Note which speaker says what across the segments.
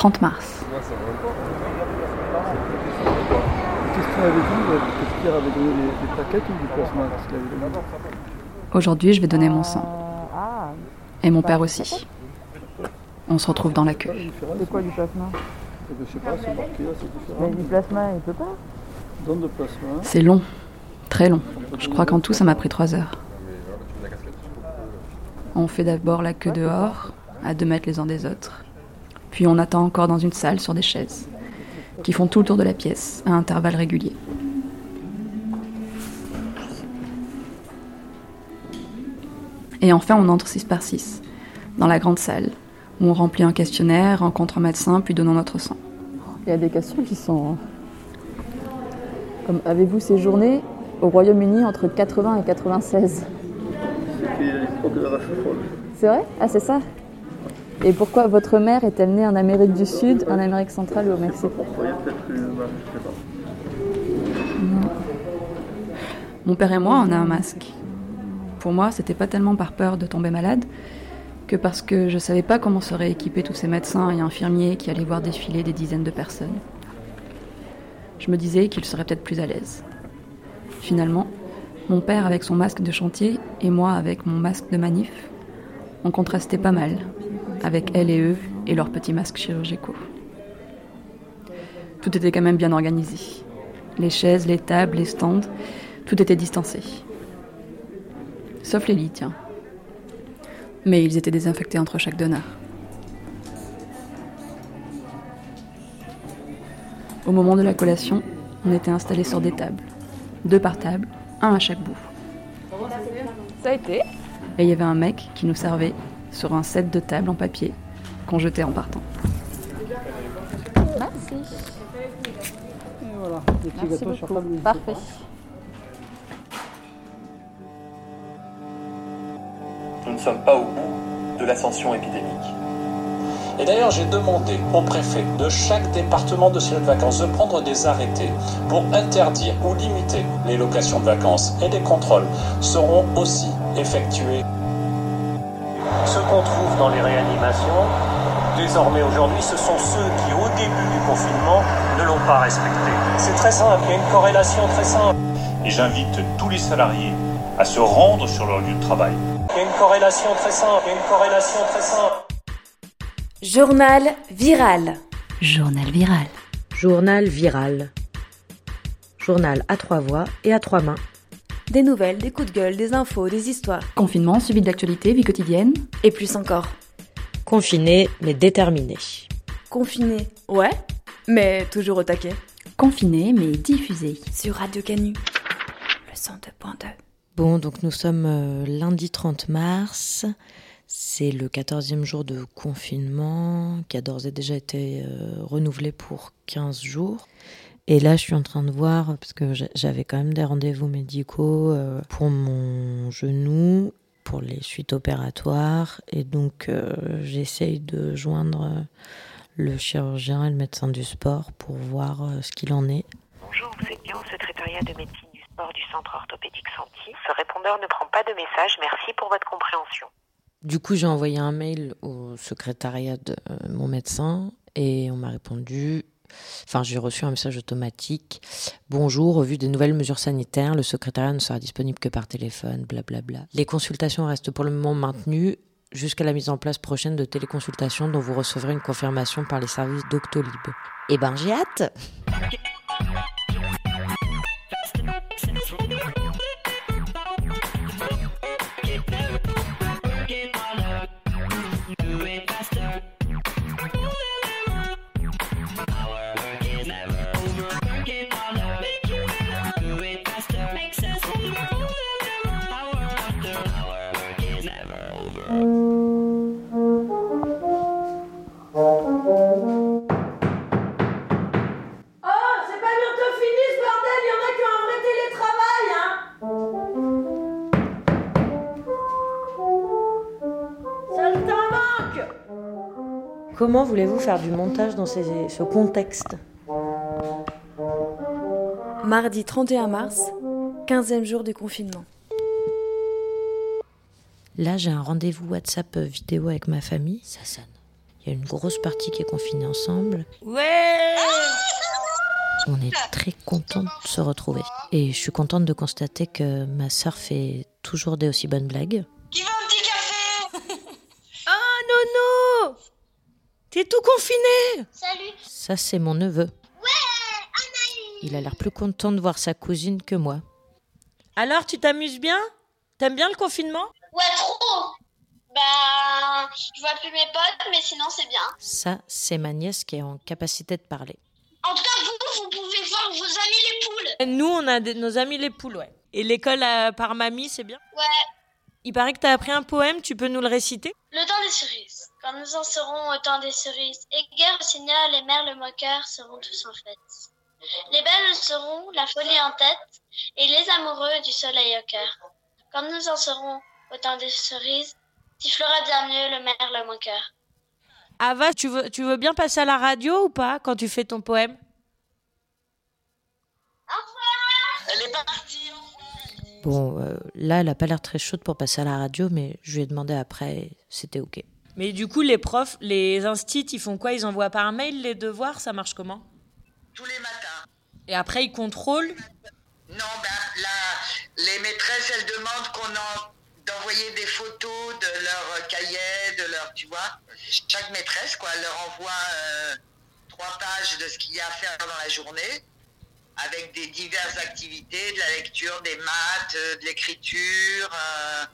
Speaker 1: 30 mars. Aujourd'hui, je vais donner mon sang. Et mon père aussi. On se retrouve dans la queue.
Speaker 2: C'est quoi du plasma Mais du plasma, il peut pas.
Speaker 1: C'est long, très long. Je crois qu'en tout, ça m'a pris trois heures. On fait d'abord la queue dehors, à deux mètres les uns des autres. Puis on attend encore dans une salle sur des chaises, qui font tout le tour de la pièce, à intervalles réguliers. Et enfin, on entre six par six, dans la grande salle, où on remplit un questionnaire, rencontre un médecin, puis donnons notre sang.
Speaker 2: Il y a des questions qui sont. Comme avez-vous séjourné au Royaume-Uni entre 80 et 96
Speaker 3: C'était l'époque de la vache folle.
Speaker 2: C'est vrai? Ah, c'est ça? Et pourquoi votre mère est-elle née en Amérique du Sud, en Amérique centrale ou au Mexique.
Speaker 1: Mon père et moi, on a un masque. Pour moi, c'était pas tellement par peur de tomber malade que parce que je savais pas comment seraient équipés tous ces médecins et infirmiers qui allaient voir défiler des dizaines de personnes. Je me disais qu'il serait peut-être plus à l'aise. Finalement, mon père avec son masque de chantier et moi avec mon masque de manif, on contrastait pas mal avec elle et eux et leurs petits masques chirurgicaux. Tout était quand même bien organisé. Les chaises, les tables, les stands, tout était distancé. Sauf les lits, tiens. Mais ils étaient désinfectés entre chaque donneur. Au moment de la collation, on était installés sur des tables. Deux par table, un à chaque bout.
Speaker 2: Ça a été?
Speaker 1: Et il y avait un mec qui nous servait sur un set de tables en papier qu'on jetait en partant.
Speaker 2: Merci.
Speaker 3: Et voilà, des petits
Speaker 2: Merci
Speaker 3: gâteaux sur
Speaker 2: beaucoup.
Speaker 3: table.
Speaker 2: Parfait.
Speaker 4: Nous ne sommes pas au bout de l'ascension épidémique. Et d'ailleurs, j'ai demandé au préfet de chaque département de de vacances de prendre des arrêtés pour interdire ou limiter les locations de vacances. Et des contrôles seront aussi effectués. Ce qu'on trouve dans les réanimations, désormais aujourd'hui, ce sont ceux qui, au début du confinement, ne l'ont pas respecté. C'est très simple, il y a une corrélation très simple. Et j'invite tous les salariés à se rendre sur leur lieu de travail. Il y a une corrélation très simple, il y a une corrélation très simple.
Speaker 5: Journal viral.
Speaker 1: Journal viral.
Speaker 6: Journal viral. Journal à trois voix et à trois mains.
Speaker 5: Des nouvelles, des coups de gueule, des infos, des histoires.
Speaker 1: Confinement, suivi de l'actualité, vie quotidienne.
Speaker 5: Et plus encore.
Speaker 6: Confiné mais déterminé.
Speaker 5: Confiné. Ouais. Mais toujours au taquet.
Speaker 1: Confiné mais diffusé.
Speaker 5: Sur Radio Canu. Le 102.2.
Speaker 6: Bon, donc nous sommes euh, lundi 30 mars. C'est le 14e jour de confinement qui a d'ores et déjà été euh, renouvelé pour 15 jours. Et là, je suis en train de voir, parce que j'a- j'avais quand même des rendez-vous médicaux euh, pour mon genou, pour les suites opératoires. Et donc, euh, j'essaye de joindre euh, le chirurgien et le médecin du sport pour voir ce qu'il en est.
Speaker 7: Bonjour, vous êtes bien au secrétariat de médecine du sport du centre orthopédique Santi. Ce répondeur ne prend pas de message. Merci pour votre compréhension.
Speaker 6: Du coup, j'ai envoyé un mail au secrétariat de mon médecin et on m'a répondu. Enfin, j'ai reçu un message automatique. Bonjour, au vu des nouvelles mesures sanitaires, le secrétariat ne sera disponible que par téléphone, blablabla. Les consultations restent pour le moment maintenues jusqu'à la mise en place prochaine de téléconsultations dont vous recevrez une confirmation par les services Doctolib. Eh ben, j'ai hâte Comment voulez-vous faire du montage dans ces- ce contexte?
Speaker 5: Mardi 31 mars, 15e jour du confinement.
Speaker 6: Là, j'ai un rendez-vous WhatsApp vidéo avec ma famille. Ça sonne. Il y a une grosse partie qui est confinée ensemble.
Speaker 8: Ouais
Speaker 6: On est très contents de se retrouver. Et je suis contente de constater que ma sœur fait toujours des aussi bonnes blagues.
Speaker 9: Qui veut un petit café
Speaker 8: Ah, Nono T'es tout confiné
Speaker 9: Salut.
Speaker 6: Ça, c'est mon neveu. Il a l'air plus content de voir sa cousine que moi.
Speaker 8: Alors, tu t'amuses bien? T'aimes bien le confinement?
Speaker 9: Ouais, trop. Bah, je vois plus mes potes, mais sinon c'est bien.
Speaker 6: Ça, c'est ma nièce qui est en capacité de parler.
Speaker 9: En tout cas, vous, vous pouvez voir vos amis les poules.
Speaker 8: Nous, on a des- nos amis les poules, ouais. Et l'école euh, par mamie, c'est bien?
Speaker 9: Ouais.
Speaker 8: Il paraît que t'as appris un poème, tu peux nous le réciter?
Speaker 9: Le temps des cerises. Quand nous en serons au temps des cerises, Éguerre, le seigneur, les mères, le moqueur seront tous en fête. Les belles seront la folie en tête, et les amoureux du soleil au cœur. Quand nous en serons au temps des cerises, sifflera bien mieux le maire, le moqueur.
Speaker 8: Ava, tu veux, tu veux bien passer à la radio ou pas quand tu fais ton poème?
Speaker 9: Elle est partie.
Speaker 6: Bon, euh, là, elle a pas l'air très chaude pour passer à la radio, mais je lui ai demandé après, et c'était OK.
Speaker 8: Mais du coup, les profs, les instits, ils font quoi? Ils envoient par mail les devoirs? Ça marche comment?
Speaker 10: Tous les matins.
Speaker 8: Et après, ils contrôlent?
Speaker 10: Non, ben, la- les maîtresses, elles demandent qu'on en d'envoyer des photos de leur cahier, de leur, tu vois. Chaque maîtresse, quoi, elle leur envoie euh, trois pages de ce qu'il y a à faire dans la journée, avec des diverses activités, de la lecture, des maths, euh, de l'écriture, euh,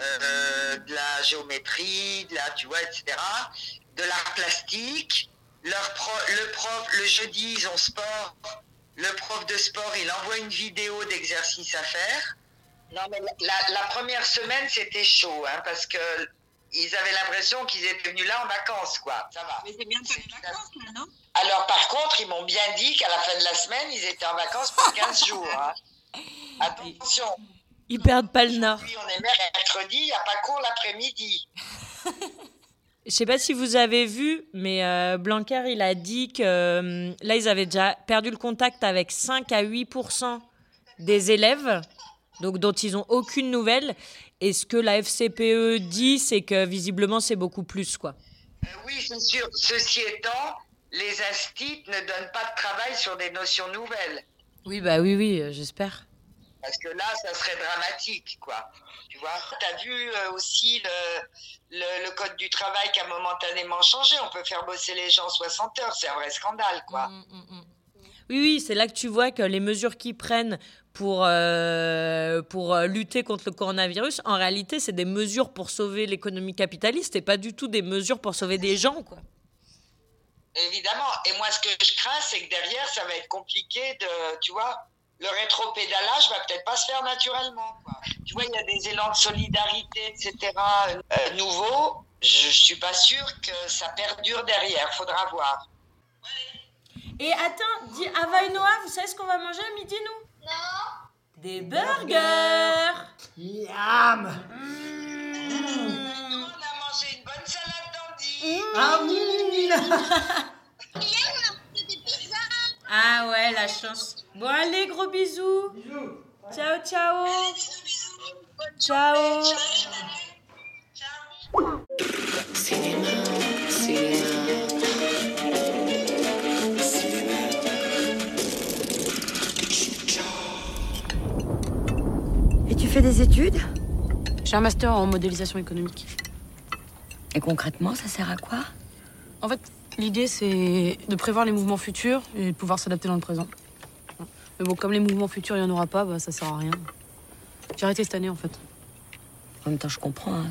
Speaker 10: euh, de la géométrie, de la, tu vois, etc. De l'art plastique. Leur pro- le prof, le jeudi, ils ont sport. Le prof de sport, il envoie une vidéo d'exercice à faire. Non, mais la, la première semaine, c'était chaud, hein, parce que ils avaient l'impression qu'ils étaient venus là en vacances, quoi. Ça va. Mais c'est bien les vacances, là, non? Alors, par contre, ils m'ont bien dit qu'à la fin de la semaine, ils étaient en vacances pour 15 jours. hein. Attention.
Speaker 8: Ils perdent pas le nord.
Speaker 10: On est mercredi, il n'y a pas cours l'après-midi.
Speaker 8: Je sais pas si vous avez vu, mais euh, Blanquer, il a dit que euh, là, ils avaient déjà perdu le contact avec 5 à 8 des élèves, donc dont ils ont aucune nouvelle. Et ce que la FCPE dit, c'est que visiblement, c'est beaucoup plus, quoi.
Speaker 10: Euh, oui, c'est sûr. Ceci étant, les instituts ne donnent pas de travail sur des notions nouvelles.
Speaker 8: Oui, bah oui, oui, j'espère.
Speaker 10: Parce que là, ça serait dramatique, quoi. Tu vois, tu as vu euh, aussi le, le, le code du travail qui a momentanément changé. On peut faire bosser les gens 60 heures. C'est un vrai scandale, quoi.
Speaker 8: Oui, oui, c'est là que tu vois que les mesures qu'ils prennent pour, euh, pour euh, lutter contre le coronavirus, en réalité, c'est des mesures pour sauver l'économie capitaliste et pas du tout des mesures pour sauver des gens, quoi.
Speaker 10: Évidemment. Et moi, ce que je crains, c'est que derrière, ça va être compliqué de, tu vois, le rétro-pédalage va peut-être pas se faire naturellement. Quoi. Tu vois, il y a des élans de solidarité, etc. euh, nouveaux. Je, je suis pas sûre que ça perdure derrière. Faudra voir.
Speaker 8: Et attends, dis Ava et Noah, vous savez ce qu'on va manger à midi, nous?
Speaker 9: Non.
Speaker 8: Des burgers
Speaker 10: Yam On a mangé une bonne salade d'andy.
Speaker 8: Ah oui Ah ouais, la chance. Bon, allez, gros bisous. Ciao, ciao. Ciao.
Speaker 11: Et tu fais des études?
Speaker 12: J'ai un master en modélisation économique.
Speaker 11: Et concrètement, ça sert à quoi?
Speaker 12: En fait, l'idée c'est de prévoir les mouvements futurs et de pouvoir s'adapter dans le présent. Mais bon, comme les mouvements futurs, il n'y en aura pas, bah, ça sert à rien. J'ai arrêté cette année en fait.
Speaker 11: En même temps, je comprends. hein.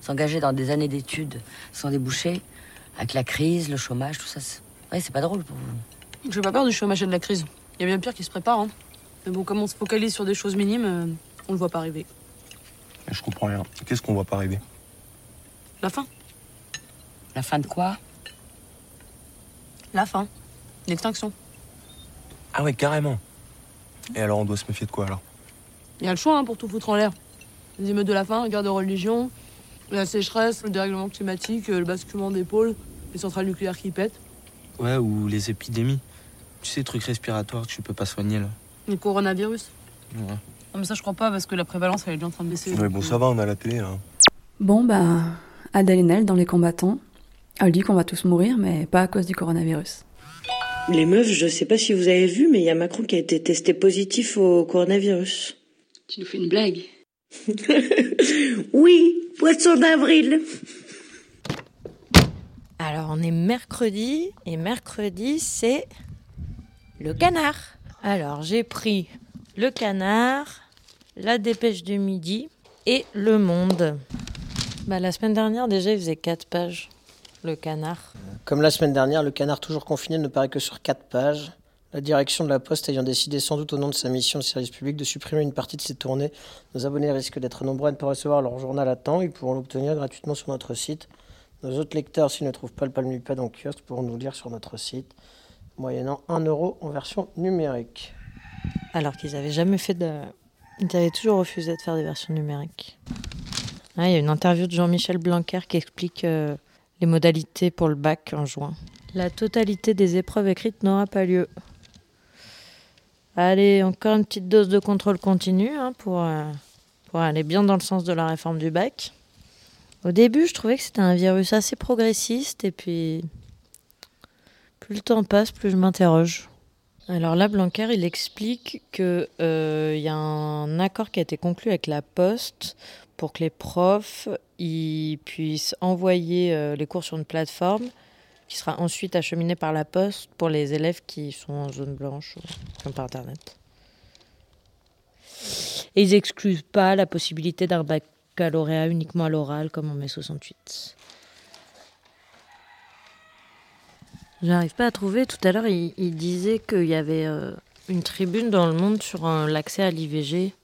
Speaker 11: S'engager dans des années d'études sans déboucher, avec la crise, le chômage, tout ça, c'est ouais, c'est pas drôle pour vous.
Speaker 12: J'ai pas peur du chômage et de la crise. Il y a bien pire qui se prépare. Hein. Mais bon, comme on se focalise sur des choses minimes, euh, on le voit pas arriver.
Speaker 13: Je comprends rien. Qu'est-ce qu'on voit pas arriver?
Speaker 12: La fin.
Speaker 11: La fin de quoi?
Speaker 12: La fin. L'extinction.
Speaker 13: Ah ouais, carrément. Et alors on doit se méfier de quoi alors?
Speaker 12: Il y a le choix hein, pour tout foutre en l'air. Les émeutes de la faim, la guerre de religion, la sécheresse, le dérèglement climatique, euh, le basculement des pôles, les centrales nucléaires qui pètent,
Speaker 14: Ouais, ou les épidémies. Tu sais, trucs respiratoires que tu peux pas soigner là.
Speaker 12: le coronavirus.
Speaker 14: Ouais.
Speaker 12: Non mais ça je crois pas parce que la prévalence elle est déjà en train de baisser.
Speaker 13: Ouais, bon, ça va, on a la télé là.
Speaker 1: Bon, bah, Nel dans les combattants. Elle dit qu'on va tous mourir, mais pas à cause du coronavirus.
Speaker 15: Les meufs, je sais pas si vous avez vu, mais il y a Macron qui a été testé positif au coronavirus.
Speaker 16: Tu nous fais une blague
Speaker 15: Oui, poisson d'avril.
Speaker 6: Alors on est mercredi et mercredi c'est le canard. Alors j'ai pris le canard, la dépêche du midi et le monde. Bah, la semaine dernière déjà il faisait 4 pages le canard.
Speaker 17: Comme la semaine dernière, le canard toujours confiné ne paraît que sur 4 pages. La direction de la Poste ayant décidé sans doute au nom de sa mission de service public de supprimer une partie de ses tournées, nos abonnés risquent d'être nombreux à ne pas recevoir leur journal à temps. Ils pourront l'obtenir gratuitement sur notre site. Nos autres lecteurs, s'ils ne trouvent pas le palmipède en kiosque, pourront nous lire sur notre site, moyennant 1 euro en version numérique.
Speaker 6: Alors qu'ils n'avaient jamais fait de... Ils avaient toujours refusé de faire des versions numériques. Ah, il y a une interview de Jean-Michel Blanquer qui explique euh, les modalités pour le bac en juin. La totalité des épreuves écrites n'aura pas lieu. Allez, encore une petite dose de contrôle continu hein, pour, euh, pour aller bien dans le sens de la réforme du bac. Au début, je trouvais que c'était un virus assez progressiste et puis plus le temps passe, plus je m'interroge. Alors là, Blanquer, il explique qu'il euh, y a un accord qui a été conclu avec la Poste pour que les profs ils puissent envoyer euh, les cours sur une plateforme qui sera ensuite acheminée par la Poste pour les élèves qui sont en zone blanche ou par Internet. Et ils excluent pas la possibilité d'un baccalauréat uniquement à l'oral comme en mai 68. J'arrive pas à trouver. Tout à l'heure, il, il disait qu'il y avait euh, une tribune dans le monde sur euh, l'accès à l'IVG.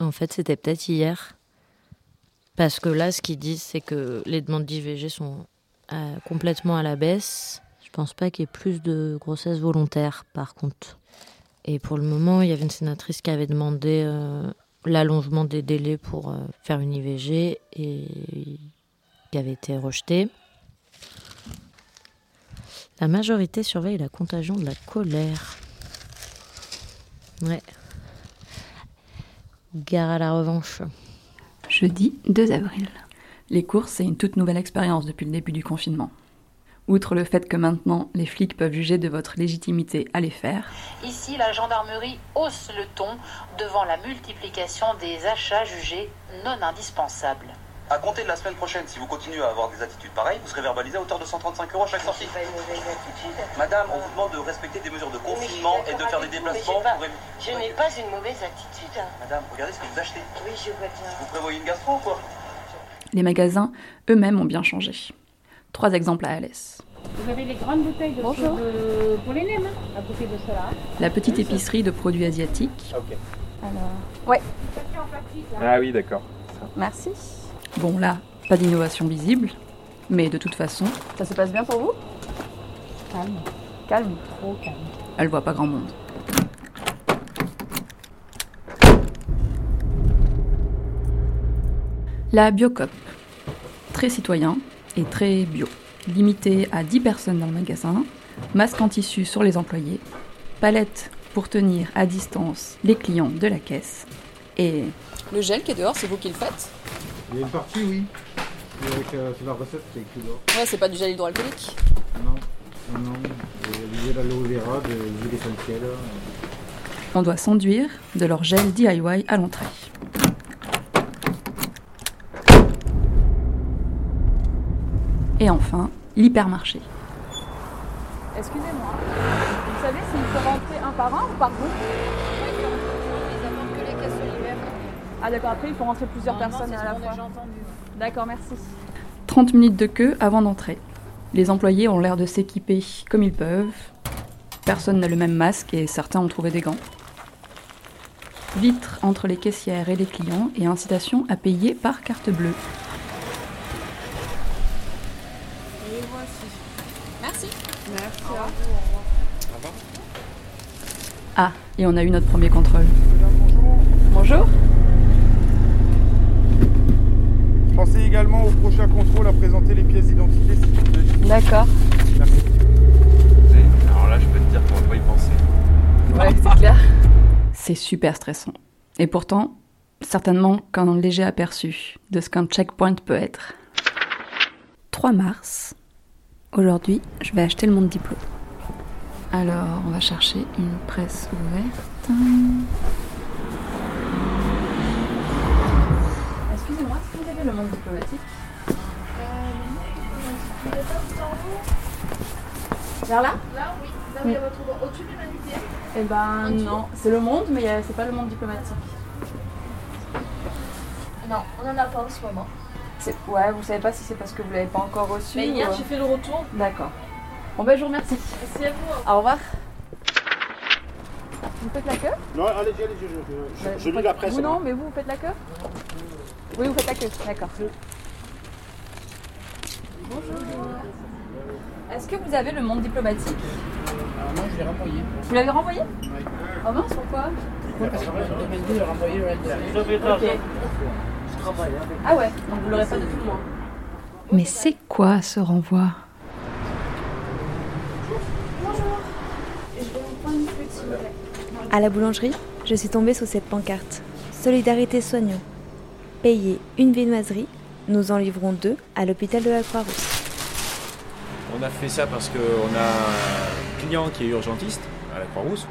Speaker 6: En fait, c'était peut-être hier. Parce que là, ce qu'ils disent, c'est que les demandes d'IVG sont euh, complètement à la baisse. Je pense pas qu'il y ait plus de grossesses volontaires, par contre. Et pour le moment, il y avait une sénatrice qui avait demandé euh, l'allongement des délais pour euh, faire une IVG et qui avait été rejeté. La majorité surveille la contagion de la colère. Ouais. Gare à la revanche.
Speaker 1: Jeudi 2 avril. Les courses, c'est une toute nouvelle expérience depuis le début du confinement. Outre le fait que maintenant les flics peuvent juger de votre légitimité à les faire,
Speaker 18: Ici, la gendarmerie hausse le ton devant la multiplication des achats jugés non indispensables.
Speaker 19: À compter de la semaine prochaine, si vous continuez à avoir des attitudes pareilles, vous serez verbalisé à hauteur de 135 euros à chaque sortie. Madame, on vous demande de respecter des mesures de confinement et de faire des déplacements. pour évi-
Speaker 18: Je n'ai pas une mauvaise attitude.
Speaker 19: Madame, regardez ce que vous achetez.
Speaker 18: Oui, je vois bien.
Speaker 19: Vous prévoyez une gastro ou quoi?
Speaker 1: Les magasins eux-mêmes ont bien changé. Trois exemples à Alès.
Speaker 20: Vous avez les grandes bouteilles de,
Speaker 1: Bonjour.
Speaker 20: de- pour les nems, hein, à côté de cela.
Speaker 1: La petite épicerie de produits asiatiques.
Speaker 20: Alors,
Speaker 1: Ouais.
Speaker 21: Ah oui, d'accord.
Speaker 1: Merci. Bon là, pas d'innovation visible, mais de toute façon, ça se passe bien pour vous?
Speaker 20: Calme,
Speaker 1: Calme.
Speaker 20: trop calme.
Speaker 1: Elle voit pas grand monde. La Biocop. Très citoyen et très bio. Limité à 10 personnes dans le magasin, masque en tissu sur les employés, palette pour tenir à distance les clients de la caisse et
Speaker 22: Le gel qui est dehors, c'est vous qui le faites?
Speaker 23: Il y a une partie, oui. Avec euh, sur la recette, c'est écrit dehors.
Speaker 22: Ouais, c'est pas du gel hydroalcoolique.
Speaker 23: Non, non, non. Euh, Du gel aloe vera, de l'huile essentielle.
Speaker 1: on doit s'enduire de leur gel DIY à l'entrée. Et enfin, l'hypermarché.
Speaker 22: Excusez-moi. Vous savez s'il faut rentrer un par un ou par groupe? Ah d'accord, après il faut rentrer plusieurs personnes à la fois. D'accord, merci.
Speaker 1: 30 minutes de queue avant d'entrer. Les employés ont l'air de s'équiper comme ils peuvent. Personne n'a le même masque et certains ont trouvé des gants. Vitre entre les caissières et les clients et incitation à payer par carte bleue.
Speaker 22: Et voici. Merci. Merci.
Speaker 1: Ah, et on a eu notre premier contrôle. Bonjour.
Speaker 23: Pensez également au prochain contrôle à présenter les pièces d'identité. s'il vous plaît.
Speaker 1: D'accord.
Speaker 23: Merci.
Speaker 21: Alors là, je peux te dire qu'on va pas y penser.
Speaker 1: Ouais, c'est clair. C'est super stressant. Et pourtant, certainement qu'un léger aperçu de ce qu'un checkpoint peut être. 3 mars,
Speaker 22: Aujourd'hui, je vais acheter le monde diplôme. Alors, on va chercher une presse ouverte. Excusez-moi, est-ce que vous avez le monde diplomatique Vers là
Speaker 24: Là, oui. Là, votre droite. Au-dessus de l'humanité.
Speaker 22: Eh ben non, c'est le monde, mais euh, c'est pas le monde diplomatique.
Speaker 24: Non, on en a pas en ce moment.
Speaker 22: C'est- Ouais, vous savez pas si c'est parce que vous l'avez pas encore reçu
Speaker 24: Mais hier,
Speaker 22: ou, euh,
Speaker 24: j'ai fait le retour.
Speaker 22: D'accord. Bon ben je vous remercie.
Speaker 24: Merci à vous.
Speaker 22: Au revoir. Vous faites la queue?
Speaker 23: Non, allez-y, allez-y, je, je- je lis
Speaker 22: faites-
Speaker 23: la presse.
Speaker 22: Vous non,
Speaker 23: moi.
Speaker 22: mais vous, vous faites la queue? Oui, vous faites la queue, d'accord. Bonjour. Est-ce que vous avez le monde diplomatique?
Speaker 25: Alors moi, je l'ai renvoyé.
Speaker 22: Vous l'avez renvoyé?
Speaker 25: Oui.
Speaker 22: Oh mince, pourquoi
Speaker 25: Pourquoi Parce renvoyer le.
Speaker 22: Ah ouais, donc vous l'aurez pas de tout loin.
Speaker 1: Mais c'est quoi ce renvoi?
Speaker 5: À la boulangerie, je suis tombée sous cette pancarte. Solidarité soignant. Payer une viennoiserie, nous en livrons deux à l'hôpital de la Croix-Rousse.
Speaker 13: On a fait ça parce qu'on a un client qui est urgentiste à la Croix-Rousse.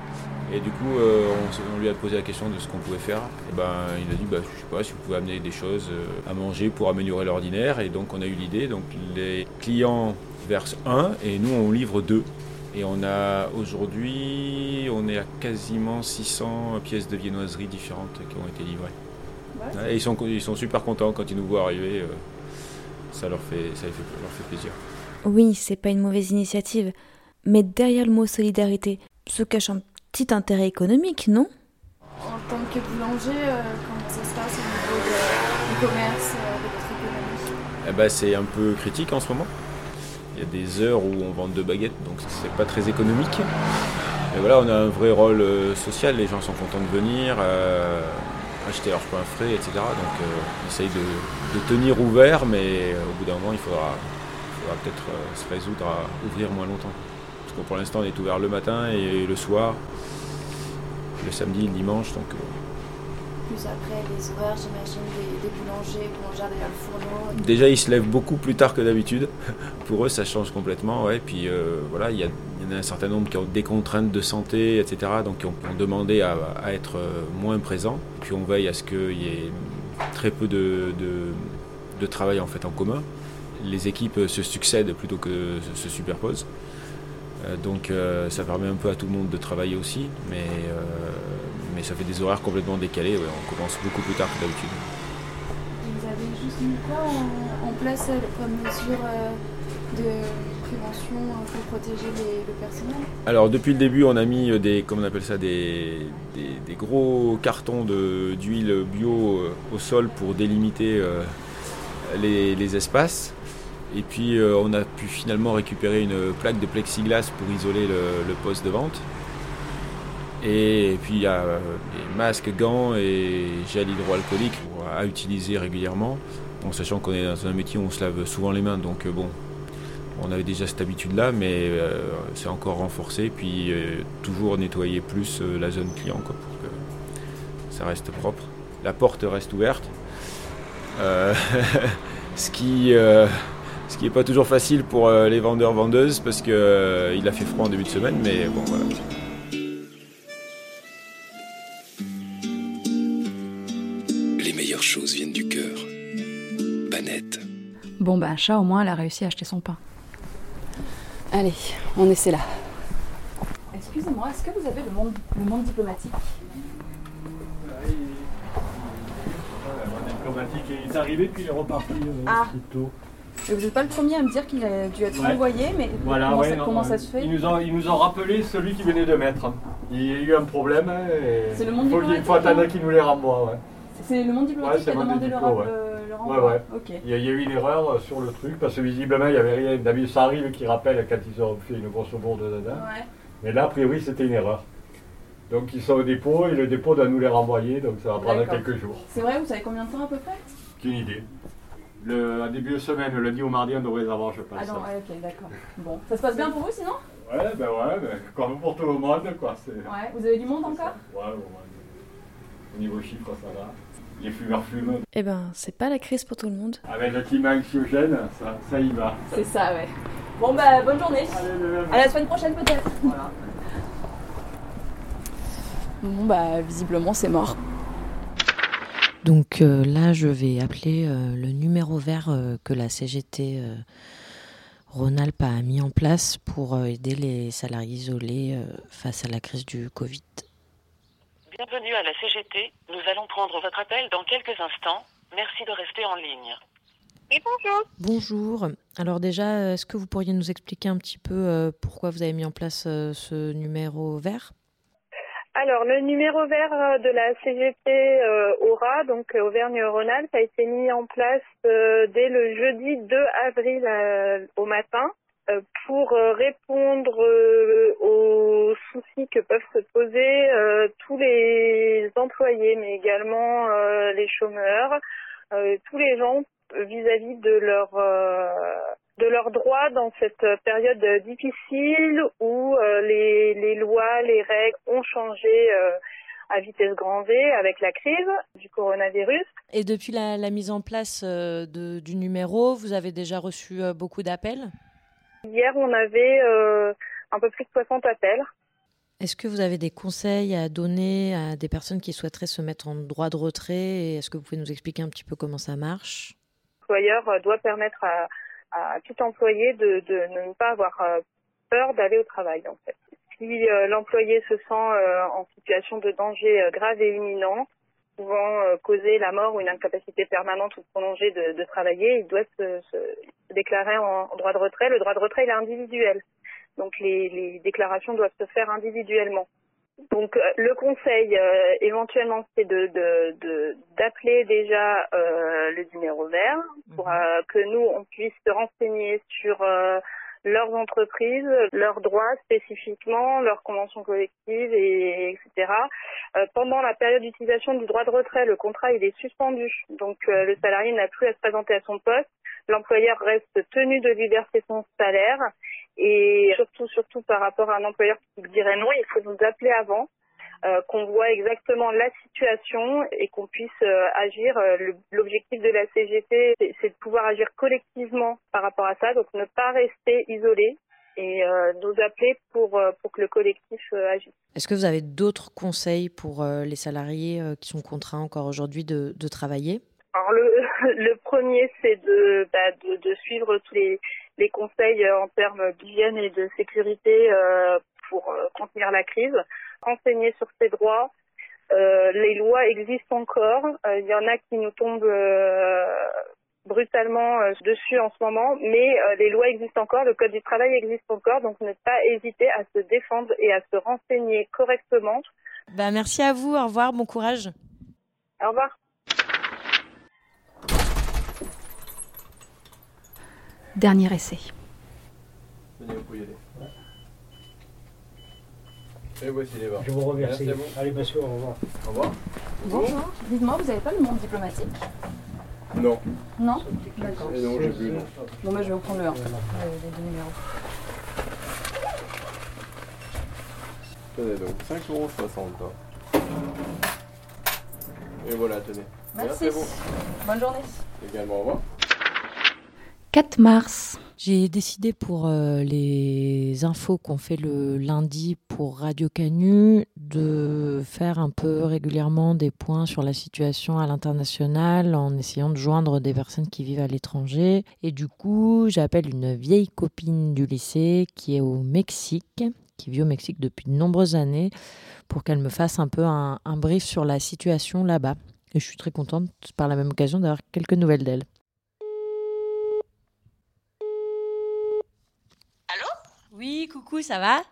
Speaker 13: Et du coup, euh, on, lui a posé la question de ce qu'on pouvait faire. Et ben, il a dit, bah, je sais pas, si vous pouvez amener des choses euh, à manger pour améliorer l'ordinaire. Et donc, on a eu l'idée. Donc, les clients versent un et nous, on livre deux. Et on a aujourd'hui, on est à quasiment 600 pièces de viennoiserie différentes qui ont été livrées. Ouais, et ils, sont, ils sont super contents quand ils nous voient arriver. euh, ça leur fait, ça leur fait, leur fait plaisir.
Speaker 5: Oui, c'est pas une mauvaise initiative, mais derrière le mot solidarité se cache un petit intérêt économique, non?
Speaker 24: En tant que boulanger, euh, comment ça se passe au niveau du commerce, euh, de votre économie?
Speaker 13: Eh ben, c'est un peu critique en ce moment. Il y a des heures où on vend deux baguettes, donc c'est pas très économique. Mais voilà, on a un vrai rôle euh, social, les gens sont contents de venir, euh, acheter leurs pains frais, etc. Donc euh, essaye de, tenir ouvert, mais euh, au bout d'un moment, il faudra, peut-être euh, se résoudre à ouvrir moins longtemps. Parce que pour l'instant, on est ouvert le matin et le soir, le samedi, le dimanche, donc euh,
Speaker 24: Après, les horaires, j'imagine, des, des boulangères derrière le.
Speaker 13: Déjà, ils se lèvent beaucoup plus tard que d'habitude. Pour eux, ça change complètement. Ouais. Puis euh, voilà, il y, en a un certain nombre qui ont des contraintes de santé, etc. Donc, qui ont, demandé à, être euh, moins présents. Puis on veille à ce qu'il y ait très peu de, travail en fait en commun. Les équipes se succèdent plutôt que se superposent. Euh, donc, euh, ça permet un peu à tout le monde de travailler aussi, mais, euh, mais ça fait des horaires complètement décalés. ouais. On commence beaucoup plus tard que d'habitude.
Speaker 24: Vous avez juste mis quoi en, en place euh, comme mesure euh, de prévention euh, pour protéger les- le personnel?
Speaker 13: Alors depuis le début, on a mis des, comment on appelle ça, des, des- des gros cartons de- d'huile bio au sol pour délimiter les, les espaces. Et puis on a pu finalement récupérer une plaque de plexiglas pour isoler le, le poste de vente. Et, puis il y a euh, des masques, gants et gel hydroalcoolique à utiliser régulièrement. En sachant qu'on est dans un métier où on se lave souvent les mains, donc euh, bon, on avait déjà cette habitude-là, mais euh, c'est encore renforcé. Puis toujours nettoyer plus la zone client quoi, pour que ça reste propre. La porte reste ouverte. Ce qui ce qui n'est pas toujours facile pour les vendeurs-vendeuses parce qu'il il a fait froid en début de semaine, mais bon voilà.
Speaker 22: Bon bah chat au moins elle a réussi à acheter son pain. Allez, on essaie là. Excusez-moi, est-ce que vous avez le monde, le monde diplomatique?
Speaker 16: Diplomatique et il est arrivé puis il est reparti euh,
Speaker 22: Ah.
Speaker 16: plus tôt.
Speaker 22: Et Vous n'êtes pas le premier à me dire qu'il a dû être
Speaker 16: Ouais.
Speaker 22: envoyé, mais
Speaker 16: Voilà,
Speaker 22: comment,
Speaker 16: ouais,
Speaker 22: ça,
Speaker 16: non,
Speaker 22: comment
Speaker 16: ouais.
Speaker 22: ça se fait?
Speaker 16: Ils nous, ont, ils nous ont rappelé celui qui venait de mettre. Il y a eu un problème. hein, et
Speaker 22: C'est le monde
Speaker 16: il faut,
Speaker 22: diplomatique,
Speaker 16: attendre qu'il nous les renvoie. Ouais.
Speaker 22: C'est le monde diplomatique
Speaker 16: Ouais,
Speaker 22: qui a demandé le,
Speaker 16: diplo,
Speaker 22: rap-
Speaker 16: ouais. Ouais.
Speaker 22: Ok.
Speaker 16: Il y, a, il y a eu une erreur euh, sur le truc parce que visiblement il y avait rien. D'habitude, ça arrive qu'ils rappellent quand ils ont fait une grosse bourde dedans.
Speaker 22: Ouais.
Speaker 16: Mais là, a priori, c'était une erreur. Donc ils sont au dépôt et le dépôt doit nous les renvoyer, donc ça va prendre quelques jours.
Speaker 22: C'est vrai, vous savez combien de temps à peu près?
Speaker 16: Aucune idée. Le, à début de semaine, le lundi au mardi, on devrait les avoir, je pense.
Speaker 22: Ah non, ouais, ok, d'accord. Bon, ça se passe bien pour vous sinon?
Speaker 16: Ouais, ben ouais, ben, comme pour tout le monde, quoi.
Speaker 22: Ouais, vous avez du monde encore?
Speaker 16: Ouais, ouais, ouais. Au niveau chiffre, ça va. Les fumeurs fument.
Speaker 5: Eh ben, c'est pas la crise pour tout le monde.
Speaker 16: Avec le climat anxiogène, ça, ça y va.
Speaker 22: C'est ça, ouais.
Speaker 1: Bon bah bonne journée. À la semaine prochaine peut-être. Bon bah visiblement c'est mort.
Speaker 6: Donc euh, là, je vais appeler euh, le numéro vert euh, que la CGT euh, Rhône-Alpes a mis en place pour euh, aider les salariés isolés euh, face à la crise du Covid.
Speaker 26: Bienvenue à la CGT. Nous allons prendre votre appel dans quelques instants. Merci de rester en ligne.
Speaker 27: Oui, bonjour.
Speaker 6: Bonjour. Alors déjà, est-ce que vous pourriez nous expliquer un petit peu euh, pourquoi vous avez mis en place euh, ce numéro vert?
Speaker 27: Alors, le numéro vert euh, de la CGT Aura, donc Auvergne-Rhône-Alpes, a été mis en place dès le jeudi 2 avril au matin pour euh, répondre euh, aux soucis que peuvent se poser euh, tous les employés, mais également euh, les chômeurs, euh, tous les gens vis-à-vis de leur euh, de leurs droits dans cette période difficile où euh, les, lois, les règles ont changé euh, à vitesse grand V avec la crise du coronavirus.
Speaker 6: Et depuis la, la mise en place euh, de- du numéro, vous avez déjà reçu euh, beaucoup d'appels?
Speaker 27: Hier, on avait euh, un peu plus de 60 appels.
Speaker 6: Est-ce que vous avez des conseils à donner à des personnes qui souhaiteraient se mettre en droit de retrait? Et Est-ce que vous pouvez nous expliquer un petit peu comment ça marche?
Speaker 27: L'employeur euh, doit permettre à, à tout employé de, de ne pas avoir euh, peur d'aller au travail. En fait. Si euh, l'employé se sent euh, en situation de danger grave et imminent, pouvant euh, causer la mort ou une incapacité permanente ou prolongée de, de travailler, il doit se, se- se déclarer en, en droit de retrait. Le droit de retrait il est individuel, donc les, les déclarations doivent se faire individuellement. Donc euh, le conseil euh, éventuellement c'est de de- de- d'appeler déjà euh, le numéro vert pour euh, que nous on puisse se renseigner sur leurs entreprises, leurs droits spécifiquement, leurs conventions collectives et etc. Euh, pendant la période d'utilisation du droit de retrait, le contrat il est suspendu, donc euh, le salarié n'a plus à se présenter à son poste. L'employeur reste tenu de lui verser son salaire et surtout surtout par rapport à un employeur qui dirait non, il faut nous appeler avant. Euh, qu'on voit exactement la situation et qu'on puisse euh, agir. Euh, L'objectif de la CGT, c'est de pouvoir agir collectivement par rapport à ça, donc ne pas rester isolé et euh, nous appeler pour, pour que le collectif agisse.
Speaker 6: Est-ce que vous avez d'autres conseils pour les salariés qui sont contraints encore aujourd'hui de, de travailler?
Speaker 27: Alors le, le premier, c'est de, bah, de, de suivre tous les, les conseils en termes d'hygiène et de sécurité euh, pour contenir la crise, renseigner sur ses droits. Euh, les lois existent encore. Euh, Il y en a qui nous tombent euh, brutalement euh, dessus en ce moment, mais euh, les lois existent encore, le code du travail existe encore, donc ne pas hésiter à se défendre et à se renseigner correctement.
Speaker 6: bah, Merci à vous, au revoir, bon courage.
Speaker 27: Au revoir.
Speaker 1: Dernier essai.
Speaker 13: Venez, vous pouvez y aller. Et voici les bars.
Speaker 17: Je vous remercie.
Speaker 13: Merci à vous.
Speaker 17: Allez, monsieur, au revoir.
Speaker 13: Au revoir.
Speaker 1: Bonjour. Dites-moi, vous n'avez pas le monde diplomatique
Speaker 13: Non.
Speaker 1: Non D'accord.
Speaker 13: Non, j'ai plus, non.
Speaker 1: Bon, bah, je vais vous prendre le 1. Les deux numéros.
Speaker 13: Tenez donc, 5,60€. Et voilà, tenez.
Speaker 1: Merci.
Speaker 13: à vous.
Speaker 1: Bonne journée.
Speaker 13: Également, au revoir.
Speaker 1: 4 mars.
Speaker 6: J'ai décidé pour euh, les infos qu'on fait le lundi pour Radio Canu de faire un peu régulièrement des points sur la situation à l'international en essayant de joindre des personnes qui vivent à l'étranger. Et du coup, j'appelle une vieille copine du lycée qui est au Mexique, qui vit au Mexique depuis de nombreuses années, pour qu'elle me fasse un peu un, un brief sur la situation là-bas. Et je suis très contente par la même occasion d'avoir quelques nouvelles d'elle.
Speaker 8: Oui, coucou, ça va?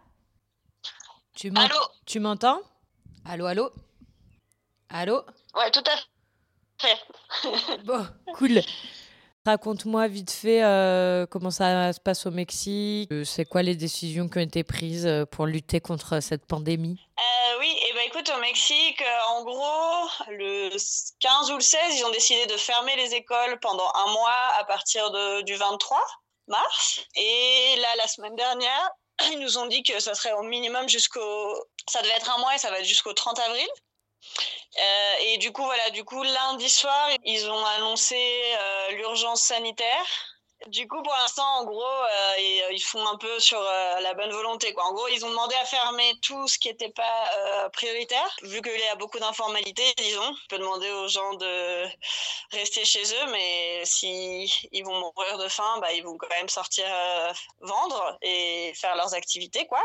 Speaker 8: Tu m'en- Tu m'entends? Allô, allô? Allô?
Speaker 27: Ouais, tout à fait.
Speaker 8: Bon, cool. Raconte-moi vite fait euh, comment ça se passe au Mexique. euh, C'est quoi les décisions qui ont été prises euh, pour lutter contre cette pandémie?
Speaker 27: Euh, oui, et ben écoute, au Mexique, en gros, le 15 ou le 16, ils ont décidé de fermer les écoles pendant un mois à partir de, du 23 mars. Et là, la semaine dernière, ils nous ont dit que ça serait au minimum jusqu'au... Ça devait être un mois et ça va être jusqu'au 30 avril. Euh, et du coup, voilà, du coup, lundi soir, ils ont annoncé euh, l'urgence sanitaire
Speaker 28: Du coup, pour l'instant, en gros, euh, ils, ils font un peu sur euh, la bonne volonté. Quoi. En gros, ils ont demandé à fermer tout ce qui n'était pas euh, prioritaire, vu qu'il y a beaucoup d'informalités, disons. On peut demander aux gens de rester chez eux, mais si ils vont mourir de faim, bah, ils vont quand même sortir euh, vendre et faire leurs activités, quoi.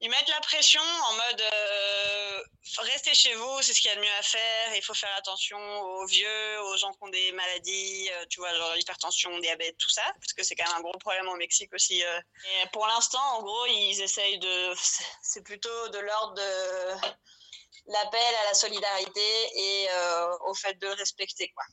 Speaker 28: Ils mettent la pression en mode euh, restez chez vous, c'est ce qu'il y a de mieux à faire. Il faut faire attention aux vieux, aux gens qui ont des maladies, euh, tu vois, genre hypertension, diabète, tout ça, parce que c'est quand même un gros problème au Mexique aussi. euh. Et pour l'instant, en gros, ils essayent de. C'est plutôt de l'ordre de l'appel à la solidarité et euh, au fait de le respecter, quoi.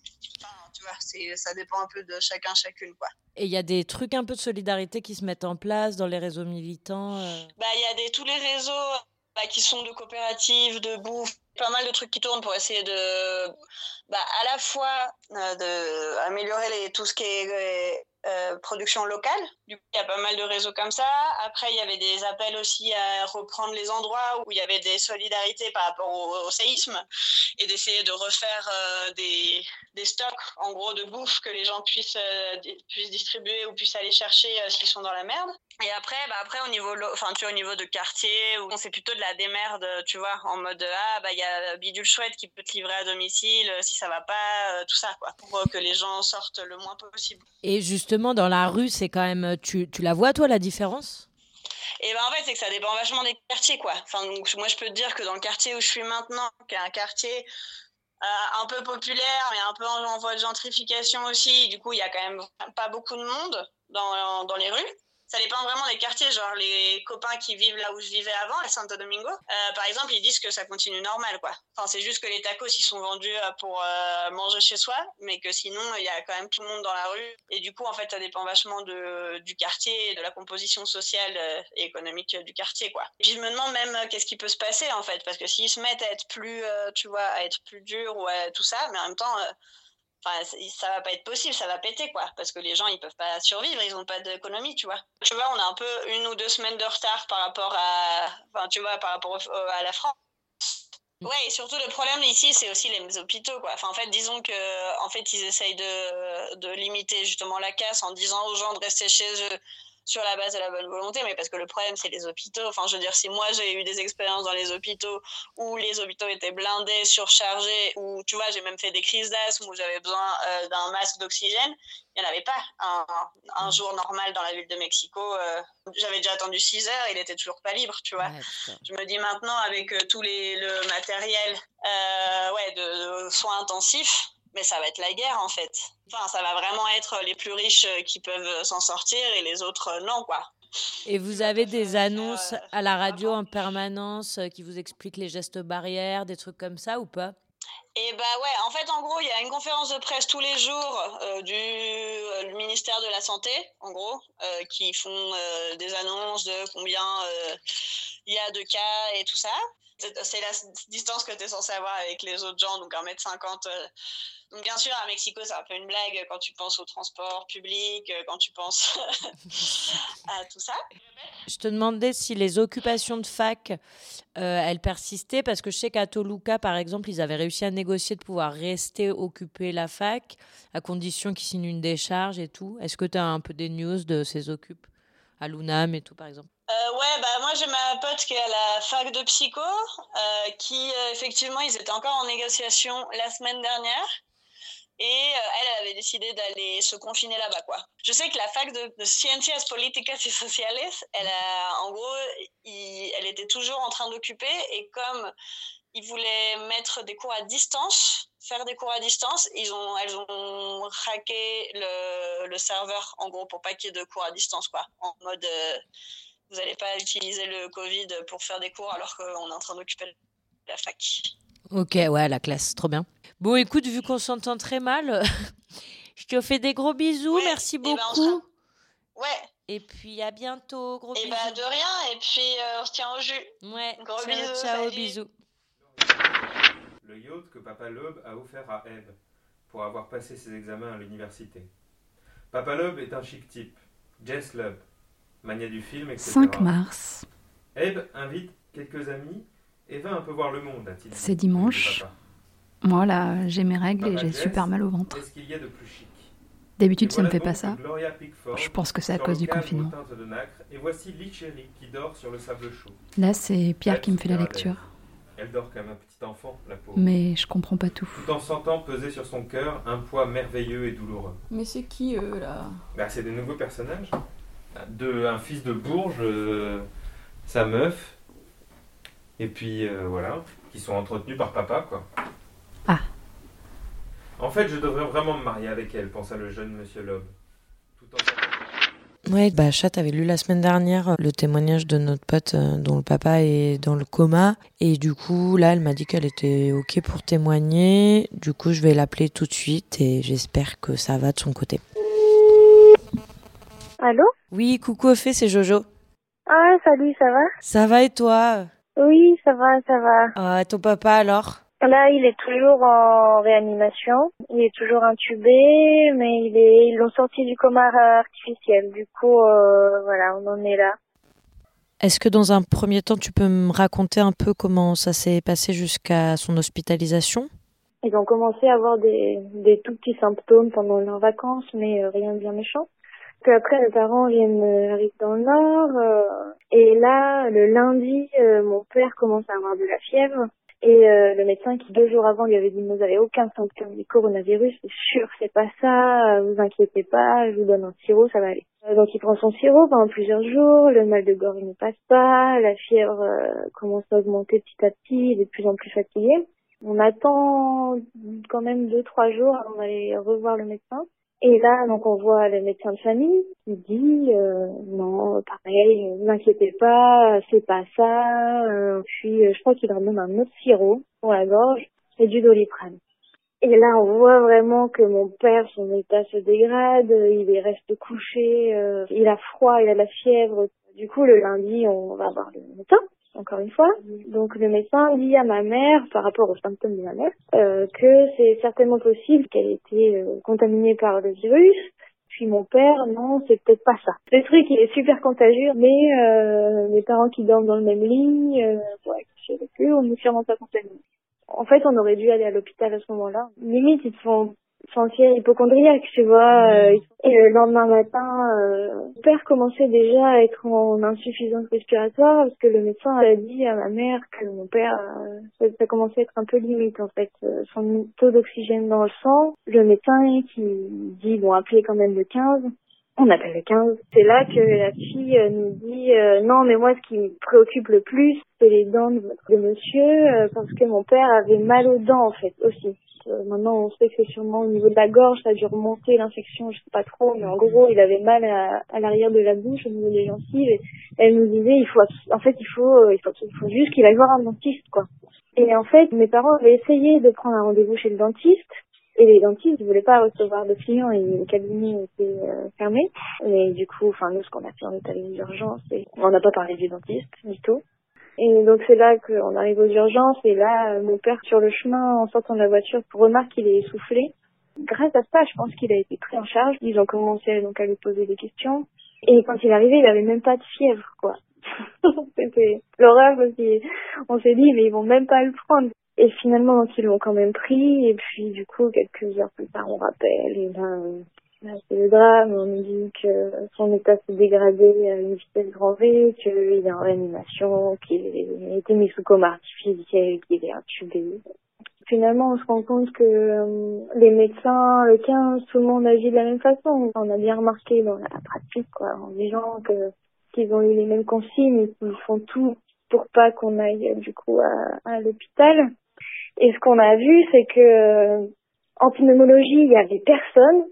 Speaker 28: Enfin, tu vois, ça dépend un peu de chacun, chacune, quoi.
Speaker 8: Et il y a des trucs un peu de solidarité qui se mettent en place dans les réseaux militants. euh?
Speaker 28: Bah, il y a des, tous les réseaux bah, qui sont de coopératives, de bouffe, pas mal de trucs qui tournent pour essayer de, bah, à la fois euh, de améliorer les, tout ce qui est euh, production locale. Du coup, il y a pas mal de réseaux comme ça. Après, il y avait des appels aussi à reprendre les endroits où il y avait des solidarités par rapport au, séisme et d'essayer de refaire euh, des, des stocks, en gros, de bouffe que les gens puissent, euh, puissent distribuer ou puissent aller chercher s'ils sont dans la merde. Et après, bah après au niveau, enfin tu vois, au niveau de quartier, fait plutôt de la démerde, tu vois, en mode ah bah il y a bidule chouette qui peut te livrer à domicile si ça va pas, tout ça quoi, pour que les gens sortent le moins possible.
Speaker 8: Dans la rue, c'est quand même. Tu, tu la vois, toi, la différence?
Speaker 28: Et ben en fait c'est que ça dépend vachement des quartiers quoi. Enfin donc, moi je peux te dire que dans le quartier où je suis maintenant, qui est un quartier euh, un peu populaire mais un peu en, en voie de gentrification aussi, du coup il y a quand même pas beaucoup de monde dans, dans les rues. Ça dépend vraiment des quartiers, genre les copains qui vivent là où je vivais avant, à Santo Domingo, euh, par exemple, ils disent que ça continue normal, quoi. Enfin, c'est juste que les tacos, ils sont vendus euh, pour euh, manger chez soi, mais que sinon, il y a quand même tout le monde dans la rue. Et du coup, en fait, ça dépend vachement de, du quartier de la composition sociale et économique du quartier, quoi. Et puis, je me demande même qu'est-ce qui peut se passer, en fait, parce que s'ils se mettent à être plus, euh, tu vois, à être plus durs ou à tout ça, mais en même temps, Enfin, ça va pas être possible, ça va péter quoi, parce que les gens ils peuvent pas survivre, ils ont pas d'économie, tu vois. Tu vois, on a un peu une ou deux semaines de retard par rapport à, enfin, tu vois, par rapport au- à la France. Ouais, et surtout le problème ici, c'est aussi les hôpitaux, quoi. Enfin, en fait, disons que, en fait, ils essayent de, de limiter justement la casse en disant aux gens de rester chez eux sur la base de la bonne volonté, mais parce que le problème, c'est les hôpitaux. Enfin, je veux dire, si moi j'ai eu des expériences dans les hôpitaux où les hôpitaux étaient blindés, surchargés, où, tu vois, j'ai même fait des crises d'asthme où j'avais besoin euh, d'un masque d'oxygène, il n'y en avait pas un, un jour normal dans la ville de Mexico. euh, j'avais déjà attendu 6 heures, il était toujours pas libre, tu vois. Je me dis maintenant, avec euh, tous les, le matériel ouais, de, de soins intensifs, mais ça va être la guerre en fait. Enfin, ça va vraiment être les plus riches euh, qui peuvent s'en sortir et les autres euh, non, quoi.
Speaker 8: Et vous avez des annonces à la radio en permanence euh, qui vous expliquent les gestes barrières, des trucs comme ça ou pas?
Speaker 28: Et bah ouais, en fait, en gros, il y a une conférence de presse tous les jours euh, du, euh, ministère de la Santé, en gros, euh, qui font euh, des annonces de combien euh, il y a de cas et tout ça. C'est la distance que tu es censé avoir avec les autres gens, donc 1m50. euh. Bien sûr, à Mexico, c'est un peu une blague quand tu penses au transport public, euh, quand tu penses à tout ça.
Speaker 8: Je te demandais si les occupations de fac, euh, elles persistaient, parce que je sais qu'à Toluca, par exemple, ils avaient réussi à négocier de pouvoir rester occuper la fac, à condition qu'ils signent une décharge et tout. Est-ce que tu as un peu des news de ces occupes? À l'UNAM et tout, par exemple
Speaker 28: Euh, ouais, bah moi j'ai ma pote qui est à la fac de psycho, euh, qui euh, effectivement ils étaient encore en négociation la semaine dernière. Et euh, elle, avait décidé d'aller se confiner là-bas, quoi. Je sais que la fac de, de Ciencias Políticas y Sociales, elle a, en gros, il- elle était toujours en train d'occuper et comme ils voulaient mettre des cours à distance, faire des cours à distance, ils ont, elles ont hacké le, le serveur, en gros, pour pas qu'il y ait de cours à distance, quoi. En mode, vous n'allez pas utiliser le Covid pour faire des cours alors qu'on est en train d'occuper la fac.
Speaker 8: Ok, ouais, la classe, trop bien. Bon, écoute, vu qu'on s'entend très mal, je te fais des gros bisous, merci
Speaker 28: eh ben, on
Speaker 8: beaucoup.
Speaker 28: Ouais.
Speaker 8: Et puis à bientôt, gros
Speaker 28: Et
Speaker 8: bisous.
Speaker 28: bah de rien, et puis euh, on se tient au jus.
Speaker 8: Ouais,
Speaker 28: Gros
Speaker 8: ciao,
Speaker 28: bisous,
Speaker 8: ciao,
Speaker 28: salut.
Speaker 8: bisous.
Speaker 21: Le yacht que Papa Loeb a offert à Eve pour avoir passé ses examens à l'université. Papa Loeb est un chic type. Jess Loeb, mania du film, etc.
Speaker 1: 5 mars,
Speaker 21: Eve invite quelques amis et va un peu voir le monde, a-t-il dit.
Speaker 1: c'est dimanche. Moi là, j'ai mes règles et j'ai super mal au ventre.
Speaker 21: Qu'est-ce qu'il y a de plus chic?
Speaker 1: D'habitude,
Speaker 21: Et
Speaker 1: ça me
Speaker 21: voilà
Speaker 1: fait pas ça. Je pense que c'est à cause du confinement.
Speaker 21: de nacre, et voici qui dort sur le sable chaud.
Speaker 1: Là, c'est Pierre qui me fait la lecture.
Speaker 21: Elle dort comme un petit enfant, la pauvre.
Speaker 1: Mais je comprends pas tout.
Speaker 21: Tout en sentant peser sur son cœur un poids merveilleux et douloureux.
Speaker 1: Mais c'est qui eux là?
Speaker 21: Bah, c'est des nouveaux personnages. De, un fils de Bourges, euh, sa meuf, et puis euh, voilà, qui sont entretenus par papa, quoi.
Speaker 1: Ah.
Speaker 21: En fait, je devrais vraiment me marier avec elle, pensa le jeune monsieur Loeb.
Speaker 6: Ouais, bah Chat avait lu la semaine dernière euh, le témoignage de notre pote euh, dont le papa est dans le coma. Et du coup, là, elle m'a dit qu'elle était OK pour témoigner. Du coup, je vais l'appeler tout de suite et j'espère que ça va de son côté.
Speaker 29: Allô
Speaker 6: Oui, coucou Ophé, c'est Jojo.
Speaker 29: Ah, salut, ça va
Speaker 6: Ça va et toi
Speaker 29: Oui, ça va, ça va.
Speaker 6: Ah, ton papa alors
Speaker 29: Là, il est toujours en réanimation. Il est toujours intubé, mais il est, ils l'ont sorti du coma artificiel. Du coup, euh, voilà, on en est là.
Speaker 6: Est-ce que dans un premier temps, tu peux me raconter un peu comment ça s'est passé jusqu'à son hospitalisation?
Speaker 29: Ils ont commencé à avoir des, des tout petits symptômes pendant leurs vacances, mais euh, rien de bien méchant. Puis après, mes parents viennent euh, arrivent dans le nord, euh, et là, le lundi, euh, mon père commence à avoir de la fièvre. Et euh, le médecin qui deux jours avant lui avait dit vous n'avez aucun symptôme du coronavirus, c'est sûr, c'est pas ça, euh, vous inquiétez pas, je vous donne un sirop, ça va aller. Euh, donc il prend son sirop pendant plusieurs jours, le mal de gorge ne passe pas, la fièvre commence à augmenter petit à petit, il est de plus en plus fatigué. On attend quand même deux trois jours avant d'aller revoir le médecin. Et là, donc, on voit le médecin de famille qui dit euh, non, pareil, ne vous inquiétez pas, c'est pas ça. Euh, puis, euh, je crois qu'il leur donne un autre sirop pour la gorge et du doliprane. Et là, on voit vraiment que mon père, son état se dégrade, euh, il est reste couché, euh, il a froid, il a la fièvre. Du coup, le lundi, on va voir le médecin encore une fois. Donc le médecin dit à ma mère, par rapport aux symptômes de ma mère, euh, que c'est certainement possible qu'elle ait été euh, contaminée par le virus. Puis mon père, non, c'est peut-être pas ça. Le truc, il est super contagieux, mais euh, mes parents qui dorment dans le même lit, euh, accoucher avec eux, on n'est sûrement pas contaminés. En fait, on aurait dû aller à l'hôpital à ce moment-là. Limite, ils te font sentir hypochondriaque, tu vois. euh, et le lendemain matin, euh, mon père commençait déjà à être en insuffisance respiratoire parce que le médecin a dit à ma mère que mon père, euh, ça, ça commençait à être un peu limite en fait. Euh, son taux d'oxygène dans le sang, le médecin qui dit bon appelez quand même le 15. On appelle le 15. C'est là que la fille euh, nous dit euh, non mais moi ce qui me préoccupe le plus c'est les dents de votre de monsieur euh, parce que mon père avait mal aux dents en fait aussi. Euh, maintenant, on sait que c'est sûrement au niveau de la gorge, ça a dû remonter l'infection, je sais pas trop, mais en gros, il avait mal à, l'arrière de la bouche, au niveau des gencives. Et elle nous disait, il faut, en fait, il faut, euh, il faut, il faut juste qu'il aille voir un dentiste, quoi. Et en fait, mes parents avaient essayé de prendre un rendez-vous chez le dentiste. Et les dentistes ne voulaient pas recevoir de clients et le cabinet était euh, fermé. Et du coup, enfin nous, ce qu'on a fait, on est urgences et on n'a pas parlé du dentiste du tout. Et donc c'est là qu'on arrive aux urgences et là mon père sur le chemin en sortant de la voiture remarque qu'il est essoufflé. Grâce à ça, je pense qu'il a été pris en charge. Ils ont commencé donc à lui poser des questions. Et quand il est arrivé, il avait même pas de fièvre, quoi. C'était l'horreur parce qu'on s'est dit mais ils vont même pas le prendre. Et finalement ils l'ont quand même pris et puis du coup quelques heures plus tard on rappelle et là, là, c'est le drame. On nous dit que son état s'est dégradé à une vitesse grand V, qu'il est en réanimation, qu'il a été mis sous coma artificiel, qu'il est intubé. Finalement, on se rend compte que euh, les médecins, le 15, tout le monde agit de la même façon. On a bien remarqué dans la pratique, quoi, en disant que qu'ils ont eu les mêmes consignes qu'ils font tout pour pas qu'on aille du coup à, à l'hôpital. Et ce qu'on a vu, c'est que euh, en pneumologie, il y avait personne.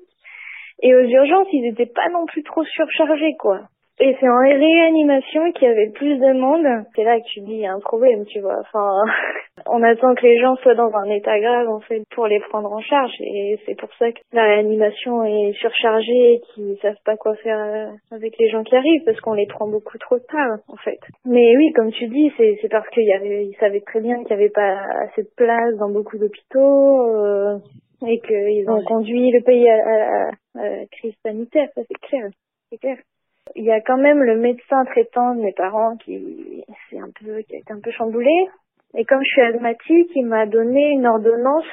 Speaker 29: Et aux urgences, ils étaient pas non plus trop surchargés, quoi. Et c'est en réanimation qu'il y avait plus de monde. C'est là que tu dis, il y a un problème, tu vois. Enfin, on attend que les gens soient dans un état grave, en fait, pour les prendre en charge. Et c'est pour ça que la réanimation est surchargée et qu'ils savent pas quoi faire euh, avec les gens qui arrivent, parce qu'on les prend beaucoup trop tard, en fait. Mais oui, comme tu dis, c'est parce qu'il y avait, ils savaient très bien qu'il n'y avait pas assez de place dans beaucoup d'hôpitaux. euh, et qu'ils ont conduit le pays à, à- à la crise sanitaire, ça c'est clair, c'est clair. Il y a quand même le médecin traitant de mes parents qui un peu qui a été un peu chamboulé. Et comme je suis asthmatique, il m'a donné une ordonnance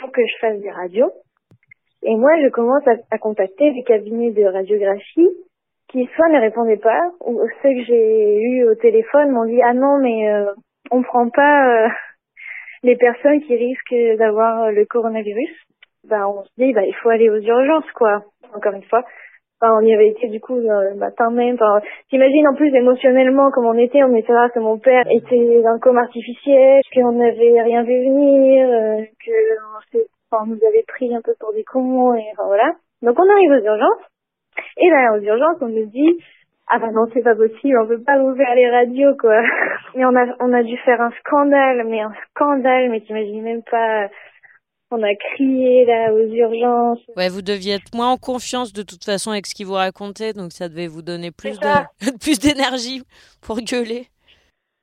Speaker 29: pour que je fasse des radios. Et moi, je commence à, à contacter les cabinets de radiographie qui soit ne répondaient pas, ou ceux que j'ai eu au téléphone m'ont dit ah non mais euh, on prend pas euh, les personnes qui risquent d'avoir le coronavirus. Bah on se dit bah il faut aller aux urgences quoi. Encore une fois, Enfin, on y avait été du coup euh, le matin même. T'imagines en plus émotionnellement comme on était. On était là que mon père était dans le coma artificiel, qu'on n'avait rien vu venir, euh, que on, on nous avait pris un peu pour des cons et enfin, voilà. Donc on arrive aux urgences. Et là aux urgences on nous dit ah bah non c'est pas possible, on peut pas ouvrir les radios quoi. Mais on a on a dû faire un scandale, mais un scandale, mais t'imagines même pas. On a crié là aux urgences.
Speaker 8: Ouais, vous deviez être moins en confiance de toute façon avec ce qu'il vous racontait, donc ça devait vous donner plus de plus d'énergie pour gueuler.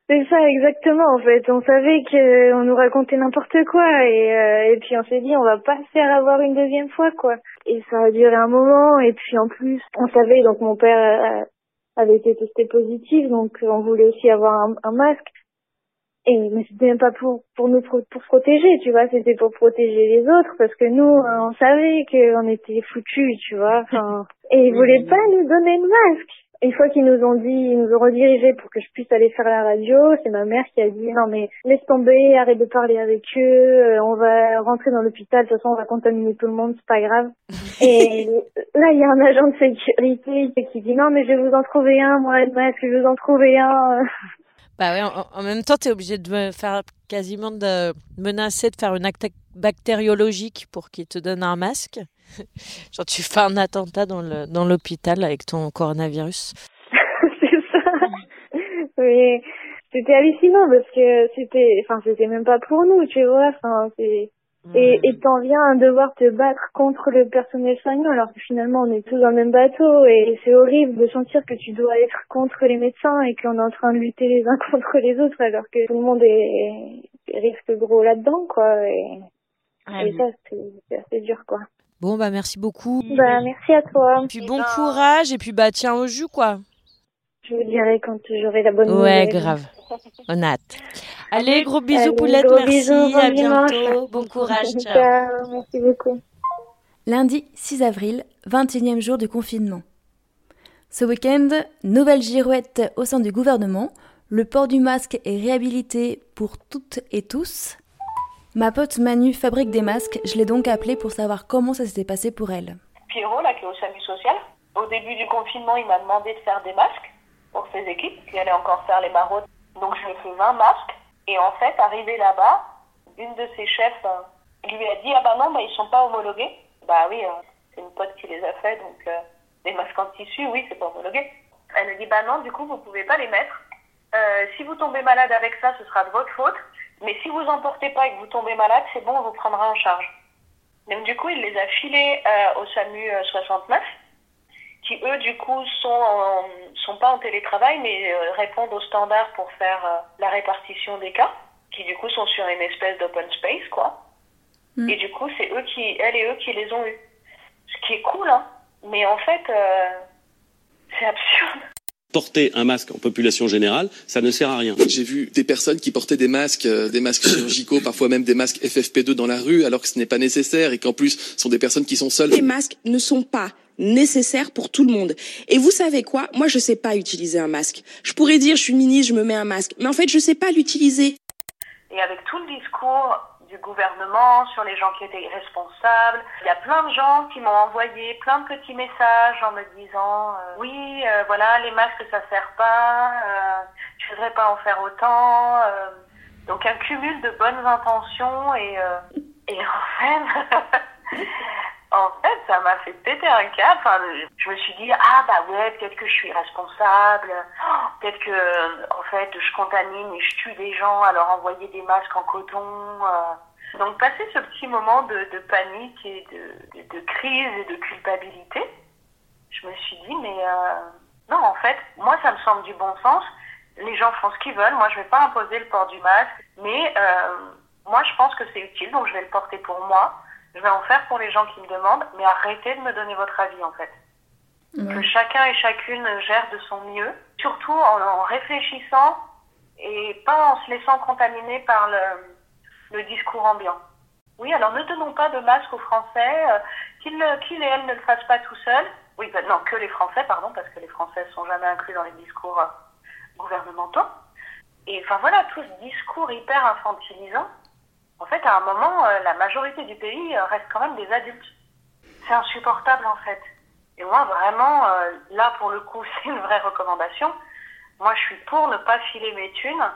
Speaker 29: C'est ça, exactement, en fait. On savait qu'on nous racontait n'importe quoi et, euh, et puis on s'est dit on va pas se faire avoir une deuxième fois, quoi. Et ça a duré un moment et puis en plus, on savait, donc mon père euh, avait été testé positif, donc on voulait aussi avoir un, un masque. Et mais c'était même pas pour pour nous pro- pour se protéger, tu vois, c'était pour protéger les autres parce que nous euh, on savait qu'on était foutus, tu vois. Enfin, et ils voulaient pas nous donner le masque. Une fois qu'ils nous ont dit, ils nous ont redirigés pour que je puisse aller faire la radio, c'est ma mère qui a dit non mais laisse tomber, arrête de parler avec eux, euh, on va rentrer dans l'hôpital, de toute façon on va contaminer tout le monde, c'est pas grave. Et là il y a un agent de sécurité qui dit non mais je vais vous en trouver un, moi le masque, je vais vous en trouver un.
Speaker 8: Bah ouais, en, en même temps, tu es obligé de faire quasiment de menacer de faire une acte bactériologique pour qu'il te donne un masque. Genre tu fais un attentat dans le dans l'hôpital avec ton coronavirus.
Speaker 29: c'est ça. Mais c'était hallucinant parce que c'était, enfin, c'était même pas pour nous, tu vois. Enfin, c'est et et t'en viens à devoir te battre contre le personnel soignant alors que finalement on est tous dans le même bateau et c'est horrible de sentir que tu dois être contre les médecins et qu'on est en train de lutter les uns contre les autres alors que tout le monde est, est risque gros là-dedans quoi. Et,
Speaker 8: Ouais,
Speaker 29: et ça c'est c'est assez dur quoi.
Speaker 8: Bon bah merci beaucoup.
Speaker 29: Bah merci à toi.
Speaker 8: Puis bon courage et puis bah tiens au jus quoi.
Speaker 29: Je vous dirai quand j'aurai la bonne
Speaker 8: Ouais,
Speaker 29: nouvelle.
Speaker 8: grave. On a hâte. Allez, gros bisous
Speaker 29: Allez,
Speaker 8: poulette,
Speaker 29: gros
Speaker 8: merci,
Speaker 29: bisous, bon
Speaker 8: à
Speaker 29: dimanche.
Speaker 8: bientôt. Bon courage, ciao.
Speaker 29: Ciao, merci beaucoup.
Speaker 5: Lundi 6 avril, 21e jour du confinement. Ce week-end, nouvelle girouette au sein du gouvernement. Le port du masque est réhabilité pour toutes et tous. Ma pote Manu fabrique des masques, je l'ai donc appelée pour savoir comment ça s'était passé pour elle.
Speaker 26: Pierrot, là, qui est au SAMU social, au début du confinement, il m'a demandé de faire des masques pour ses équipes, qui allaient encore faire les maraudes. Donc, je lui ai fait 20 masques. Et en fait, arrivé là-bas, une de ses chefs euh, lui a dit Ah bah non, bah, ils sont pas homologués. Bah oui, euh, c'est une pote qui les a fait, donc euh, les masques en tissu, oui, c'est pas homologué. Elle me dit Bah non, du coup, vous pouvez pas les mettre. Euh, si vous tombez malade avec ça, ce sera de votre faute. Mais si vous en portez pas et que vous tombez malade, c'est bon, on vous prendra en charge. Donc du coup, il les a filés au SAMU euh, 69, qui eux, du coup, sont, en- sont pas en télétravail, mais euh, répondent aux standards pour faire euh, la répartition des cas, qui du coup sont sur une espèce d'open space, quoi.
Speaker 5: Mm.
Speaker 26: Et du coup, c'est eux qui, elle et eux qui les ont eus. Ce qui est cool, hein. Mais en fait, euh, c'est absurde.
Speaker 30: Porter un masque en population générale, ça ne sert à rien.
Speaker 31: J'ai vu des personnes qui portaient des masques, euh, des masques chirurgicaux, parfois même des masques FFP2 dans la rue, alors que ce n'est pas nécessaire et qu'en plus, ce sont des personnes qui sont seules.
Speaker 32: Les masques ne sont pas nécessaires pour tout le monde. Et vous savez quoi? Moi, je sais pas utiliser un masque. Je pourrais dire, je suis ministre, je me mets un masque. Mais en fait, je sais pas l'utiliser.
Speaker 26: Et avec tout le discours du gouvernement sur les gens qui étaient irresponsables, il y a plein de gens qui m'ont envoyé plein de petits messages en me disant euh, oui, euh, voilà, les masques ça sert pas, euh, tu voudrais pas en faire autant. euh. donc un cumul de bonnes intentions et et en fait en fait ça m'a fait péter un câble. Enfin, je me suis dit ah bah ouais peut-être que je suis responsable, Oh, peut-être que en fait je contamine et je tue des gens à leur envoyer des masques en coton. euh. Donc passer ce petit moment de, panique et de, crise et de culpabilité, je me suis dit mais euh, non en fait moi ça me semble du bon sens. Les gens font ce qu'ils veulent, moi je vais pas imposer le port du masque, mais euh, moi je pense que c'est utile donc je vais le porter pour moi. Je vais en faire pour les gens qui me demandent, mais arrêtez de me donner votre avis en fait que chacun et chacune gère de son mieux, surtout en, en réfléchissant et pas en se laissant contaminer par le, le discours ambiant. Oui, alors ne donnons pas de masque aux Français euh, qu'ils et elles ne le fassent pas tout seuls. Oui, bah, non, que les Français, pardon, parce que les Français sont jamais inclus dans les discours euh, gouvernementaux. Et enfin voilà, tout ce discours hyper infantilisant. En fait, à un moment, euh, la majorité du pays euh, reste quand même des adultes. C'est insupportable en fait. Et moi, vraiment, euh, là pour le coup, c'est une vraie recommandation. Moi, je suis pour ne pas filer mes thunes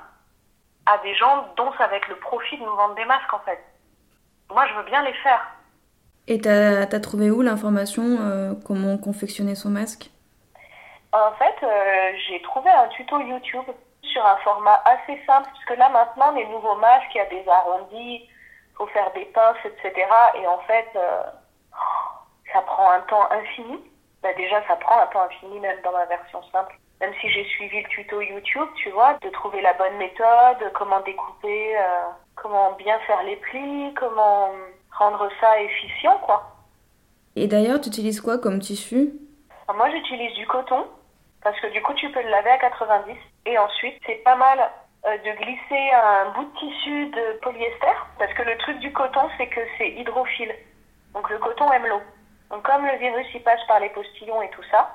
Speaker 26: à des gens dont ça va être le profit de nous vendre des masques en fait. Moi, je veux bien les faire.
Speaker 5: Et t'as as trouvé où l'information euh, comment confectionner son masque?
Speaker 26: En fait, euh, j'ai trouvé un tuto YouTube sur un format assez simple, parce que là maintenant, les nouveaux masques, il y a des arrondis, faut faire des pinces, etc. Et en fait, euh, ça prend un temps infini. Bah déjà, ça prend un temps infini même dans ma version simple. Même si j'ai suivi le tuto YouTube, tu vois, de trouver la bonne méthode, comment découper, euh, comment bien faire les plis, comment rendre ça efficient, quoi.
Speaker 5: Et d'ailleurs, tu utilises quoi comme tissu?
Speaker 26: Alors, Moi, j'utilise du coton parce que du coup, tu peux le laver à 90. Et ensuite, c'est pas mal euh, de glisser un bout de tissu de polyester parce que le truc du coton, c'est que c'est hydrophile. Donc le coton aime l'eau. Donc comme le virus il passe par les postillons et tout ça,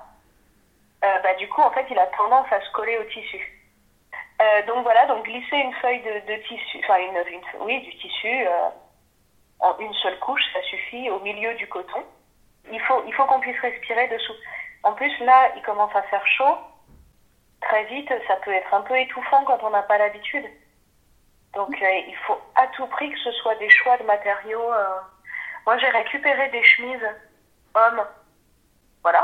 Speaker 26: euh, bah, du coup, en fait, il a tendance à se coller au tissu. Euh, donc voilà, donc glisser une feuille de, tissu, enfin une, une- oui, du tissu en une seule couche, ça suffit au milieu du coton. Il faut, il faut qu'on puisse respirer dessous. En plus, là, il commence à faire chaud. Très vite, ça peut être un peu étouffant quand on n'a pas l'habitude. Donc, euh, il faut à tout prix que ce soit des choix de matériaux. euh. Moi, j'ai récupéré des chemises hommes, voilà,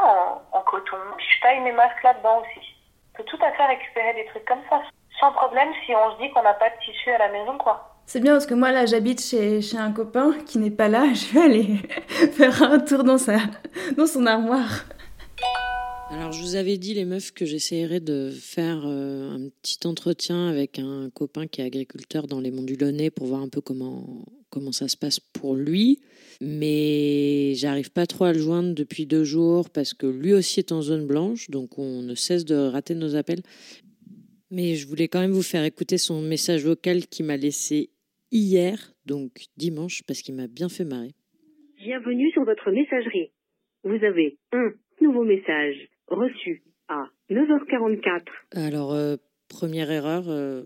Speaker 26: en, coton. Je taille mes masques là-dedans aussi. On peut tout à fait récupérer des trucs comme ça, sans problème si on se dit qu'on n'a pas de tissu à la maison, quoi.
Speaker 5: C'est bien parce que moi là j'habite chez, chez un copain qui n'est pas là, je vais aller faire un tour dans, sa, dans son armoire.
Speaker 6: Alors, je vous avais dit, les meufs, que j'essayerais de faire euh, un petit entretien avec un copain qui est agriculteur dans les Monts du Lyonnais pour voir un peu comment, comment ça se passe pour lui. Mais j'arrive pas trop à le joindre depuis deux jours parce que lui aussi est en zone blanche, donc on ne cesse de rater nos appels. Mais je voulais quand même vous faire écouter son message vocal qu'il m'a laissé hier, donc dimanche, parce qu'il m'a bien fait marrer.
Speaker 33: Bienvenue sur votre messagerie. Vous avez un nouveau message reçu à 9h44.
Speaker 6: Alors, euh, première erreur, euh,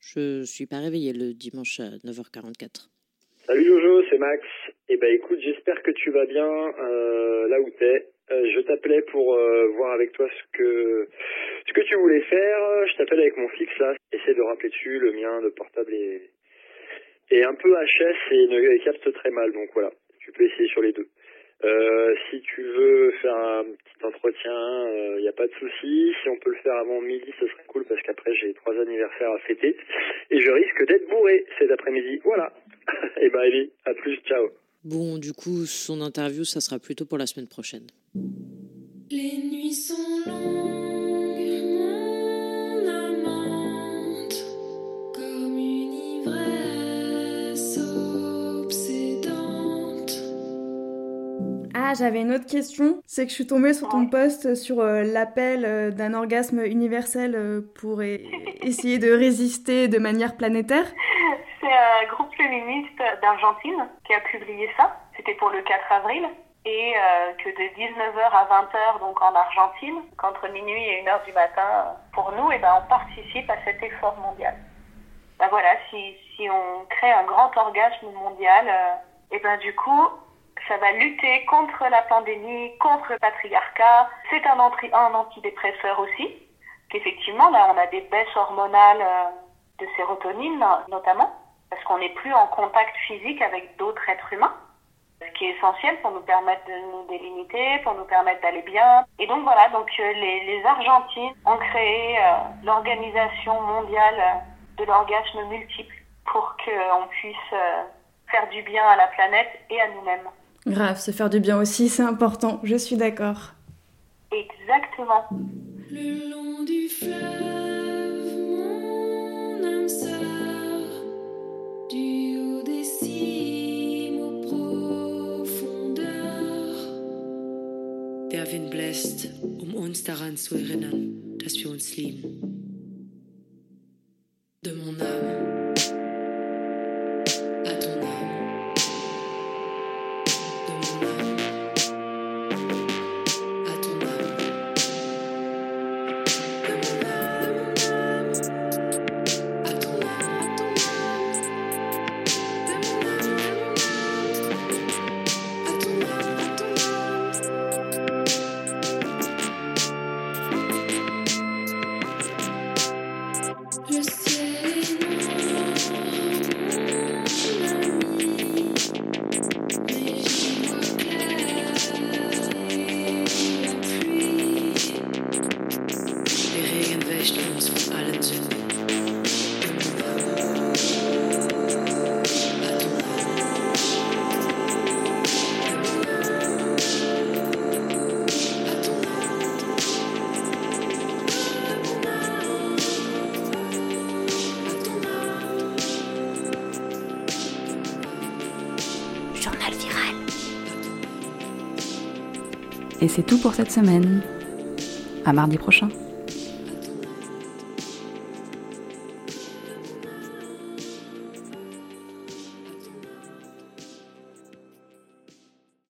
Speaker 6: je suis pas réveillée le dimanche à 9h44.
Speaker 34: Salut Jojo, c'est Max. Eh ben écoute, j'espère que tu vas bien euh, là où t'es. Euh, je t'appelais pour euh, voir avec toi ce que ce que tu voulais faire. Je t'appelle avec mon fixe là. Essaie de rappeler dessus. Le mien de portable est, est un peu HS et ne capte très mal. Donc voilà, tu peux essayer sur les deux. Euh, si tu veux faire un petit entretien, il n'y a pas de souci. Si on peut le faire avant midi, ce serait cool parce qu'après j'ai trois anniversaires à fêter et je risque d'être bourré cet après-midi. Voilà. et ben allez, à plus, ciao.
Speaker 6: Bon, du coup, son interview, ça sera plutôt pour la semaine prochaine.
Speaker 24: Les nuits sont longues,
Speaker 5: Ah, j'avais une autre question. C'est que je suis tombée sur ton post sur euh, l'appel euh, d'un orgasme universel euh, pour e- essayer de résister de manière planétaire.
Speaker 26: C'est un groupe féministe d'Argentine qui a publié ça. C'était pour le 4 avril. Et que de 19h à 20h, donc en Argentine, qu'entre minuit et 1h du matin, pour nous, et ben, on participe à cet effort mondial. Ben voilà, si, si on crée un grand orgasme mondial, et ben du coup, ça va lutter contre la pandémie, contre le patriarcat. C'est un, un antidépresseur aussi, qu'effectivement, là, on a des baisses hormonales euh, de sérotonine, notamment, parce qu'on n'est plus en contact physique avec d'autres êtres humains, ce qui est essentiel pour nous permettre de nous délimiter, pour nous permettre d'aller bien. Et donc voilà, donc euh, les, Argentines ont créé euh, l'organisation mondiale de l'orgasme multiple pour qu'on puisse faire du bien à la planète et à nous-mêmes.
Speaker 5: Grave, se faire du bien aussi, c'est important, je suis d'accord.
Speaker 26: Exactement.
Speaker 24: Le long du fleuve, mon âme sœur, du haut des cimes aux profondeurs.
Speaker 35: Der Wind bläst, um uns daran zu erinnern, dass wir uns lieben. De mon âme
Speaker 1: c'est tout pour cette semaine. À mardi prochain.